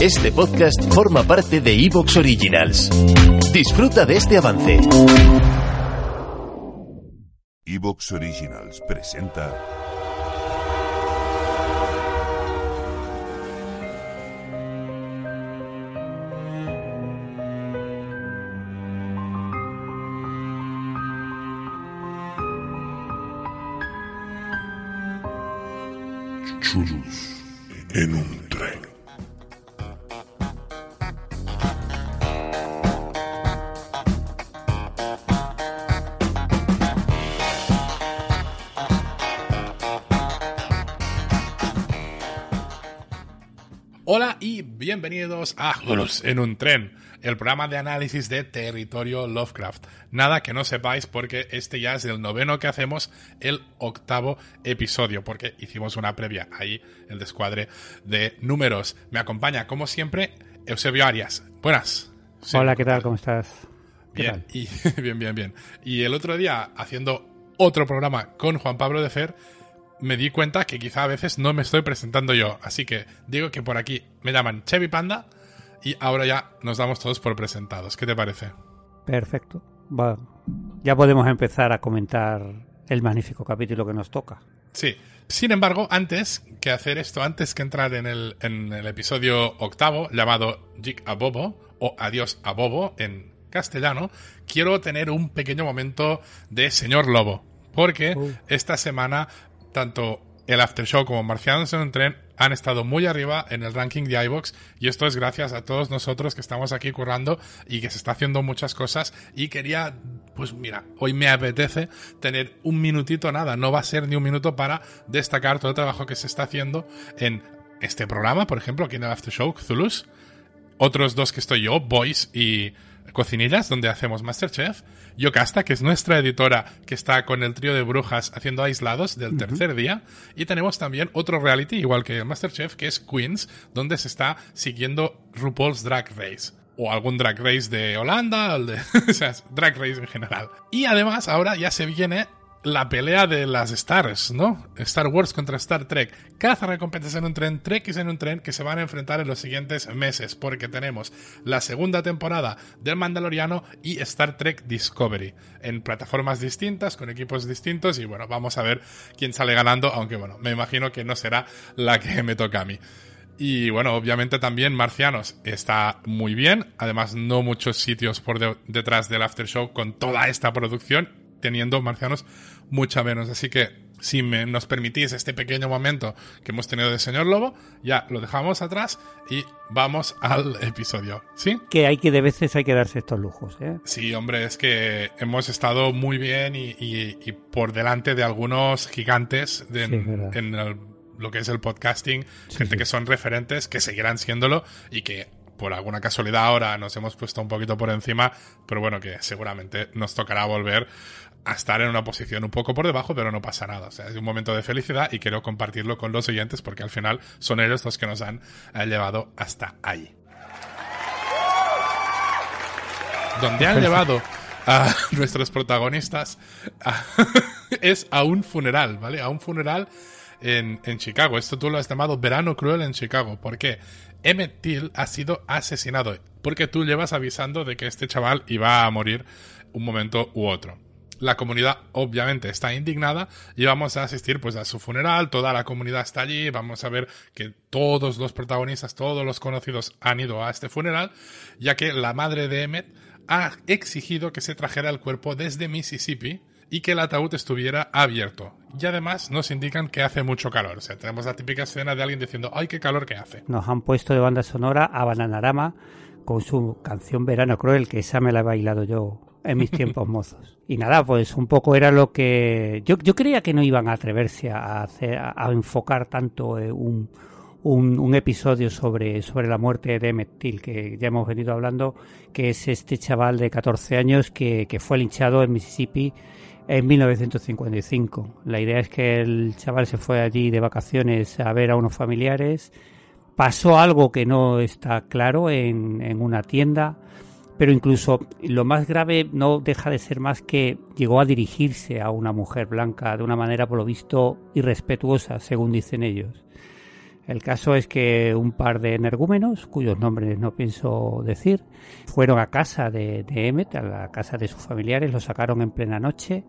Este podcast forma parte de Evox Originals. Disfruta de este avance. Evox Originals presenta. En un Hola y bienvenidos a Julos en un tren, el programa de análisis de territorio Lovecraft. Nada que no sepáis porque este ya es el noveno que hacemos, el octavo episodio, porque hicimos una previa ahí, el descuadre de números. Me acompaña, como siempre, Eusebio Arias. Buenas. Hola, ¿qué tal? ¿Cómo estás? ¿Qué Bien, tal? y, bien, bien, bien. Y el otro día, haciendo otro programa con Juan Pablo de Fer, me di cuenta que quizá a veces no me estoy presentando yo. Así que digo que por aquí me llaman Chevy Panda y ahora ya nos damos todos por presentados. ¿Qué te parece? Perfecto. Va. Ya podemos empezar a comentar el magnífico capítulo que nos toca. Sí. Sin embargo, antes que hacer esto, antes que entrar en el, en el episodio octavo, llamado Jig a Bobo, o Adiós a Bobo en castellano, quiero tener un pequeño momento de señor Lobo. Porque Uh. esta semana, tanto el After Show como Marcianos en un tren han estado muy arriba en el ranking de iVoox y esto es gracias a todos nosotros que estamos aquí currando y que se está haciendo muchas cosas. Y quería, pues mira, hoy me apetece tener un minutito, nada, no va a ser ni un minuto para destacar todo el trabajo que se está haciendo en este programa, por ejemplo, aquí en el After Show, Zulus, otros dos que estoy yo, Boys y Cocinillas, donde hacemos Masterchef. Yocasta, que es nuestra editora, que está con el trío de brujas haciendo aislados del tercer día. Y tenemos también otro reality, igual que el Masterchef, que es Queens, donde se está siguiendo RuPaul's Drag Race. O algún Drag Race de Holanda, o de, o sea, Drag Race en general. Y además, ahora ya se viene la pelea de las Stars, ¿no? Star Wars contra Star Trek. Caza recompensas en un tren, Trekkies en un tren que se van a enfrentar en los siguientes meses, porque tenemos la segunda temporada del Mandaloriano y Star Trek Discovery, en plataformas distintas, con equipos distintos, y bueno, vamos a ver quién sale ganando, aunque bueno, me imagino que no será la que me toca a mí. Y bueno, obviamente también Marcianos está muy bien. Además, no muchos sitios por de- detrás del After Show con toda esta producción, teniendo Marcianos mucha menos. Así que, si me, nos permitís este pequeño momento que hemos tenido de Señor Lobo, ya lo dejamos atrás y vamos al episodio. ¿Sí? Que hay que de veces hay que darse estos lujos, ¿eh? Sí, hombre, es que hemos estado muy bien y, y- y por delante de algunos gigantes de- Sí, en el- lo que es el podcasting, Sí, gente sí. que son referentes, que seguirán siéndolo y que por alguna casualidad ahora nos hemos puesto un poquito por encima, pero bueno, que seguramente nos tocará volver a estar en una posición un poco por debajo, pero no pasa nada. O sea, es un momento de felicidad y quiero compartirlo con los oyentes porque al final son ellos los que nos han eh, llevado hasta ahí. donde han llevado a nuestros protagonistas es a un funeral, ¿vale? A un funeral en, Chicago. Esto tú lo has llamado verano cruel en Chicago. ¿Por qué? Emmett Till ha sido asesinado. Porque tú llevas avisando de que este chaval iba a morir un momento u otro. La comunidad obviamente está indignada y vamos a asistir pues a su funeral, toda la comunidad está allí, vamos a ver que todos los protagonistas, todos los conocidos han ido a este funeral, ya que la madre de Emmett ha exigido que se trajera el cuerpo desde Mississippi y que el ataúd estuviera abierto. Y además nos indican que hace mucho calor. O sea, tenemos la típica escena de alguien diciendo, ¡ay, qué calor que hace! Nos han puesto de banda sonora a Bananarama con su canción Verano Cruel, que esa me la he bailado yo en mis tiempos mozos. Y nada, pues un poco era lo que... Yo, yo creía que no iban a atreverse a, hacer, a, enfocar tanto eh, un, un, un, episodio sobre, sobre la muerte de Emmett Till, que ya hemos venido hablando, que es este chaval de 14 años que, que fue linchado en Mississippi en 1955. La idea es que el chaval se fue allí de vacaciones a ver a unos familiares. Pasó algo que no está claro en, una tienda, pero incluso lo más grave no deja de ser más que llegó a dirigirse a una mujer blanca de una manera, por lo visto, irrespetuosa, según dicen ellos. El caso es que un par de energúmenos, cuyos nombres no pienso decir, fueron a casa de, de Emmet, a la casa de sus familiares, lo sacaron en plena noche,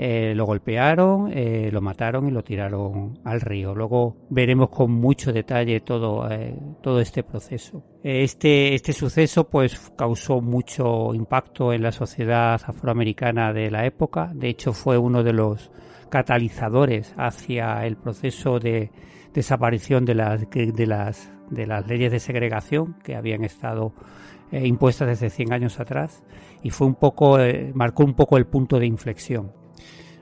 eh, lo golpearon, eh, lo mataron y lo tiraron al río. Luego veremos con mucho detalle todo, eh, todo este proceso. Este, este suceso pues causó mucho impacto en la sociedad afroamericana de la época. De hecho fue uno de los catalizadores hacia el proceso de desaparición de las, de las, de las leyes de segregación que habían estado eh, impuestas desde 100 años atrás y fue un poco, eh, marcó un poco el punto de inflexión.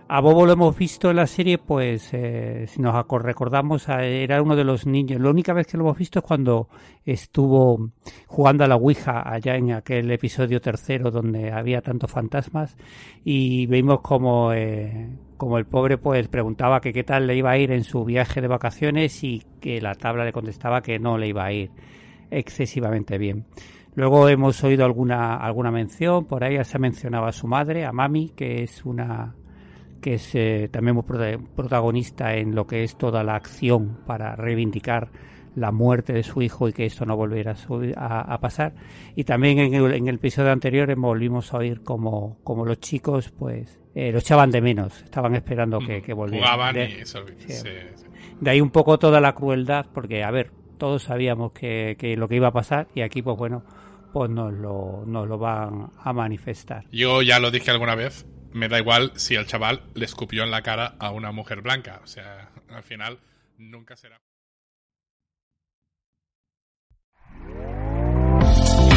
A Bobo lo hemos visto en la serie, pues eh, si nos recordamos, era uno de los niños. La única vez que lo hemos visto es cuando estuvo jugando a la Ouija allá en aquel episodio tercero donde había tantos fantasmas y vimos como, eh, como el pobre pues preguntaba que qué tal le iba a ir en su viaje de vacaciones y que la tabla le contestaba que no le iba a ir excesivamente bien. Luego hemos oído alguna, alguna mención, por ahí se mencionaba a su madre, a Mami, que es una que es eh, también muy protagonista en lo que es toda la acción para reivindicar la muerte de su hijo y que esto no volviera a, a pasar. Y también en el, en el, episodio anterior volvimos a oír como, como los chicos pues eh, lo echaban de menos, estaban esperando que, que volviera. Jugaban de, y sí, sí. de ahí un poco toda la crueldad, porque a ver, todos sabíamos que, que lo que iba a pasar y aquí pues bueno, pues nos lo, nos lo van a manifestar. Yo ya lo dije alguna vez, me da igual si el chaval le escupió en la cara a una mujer blanca. O sea, al final nunca será.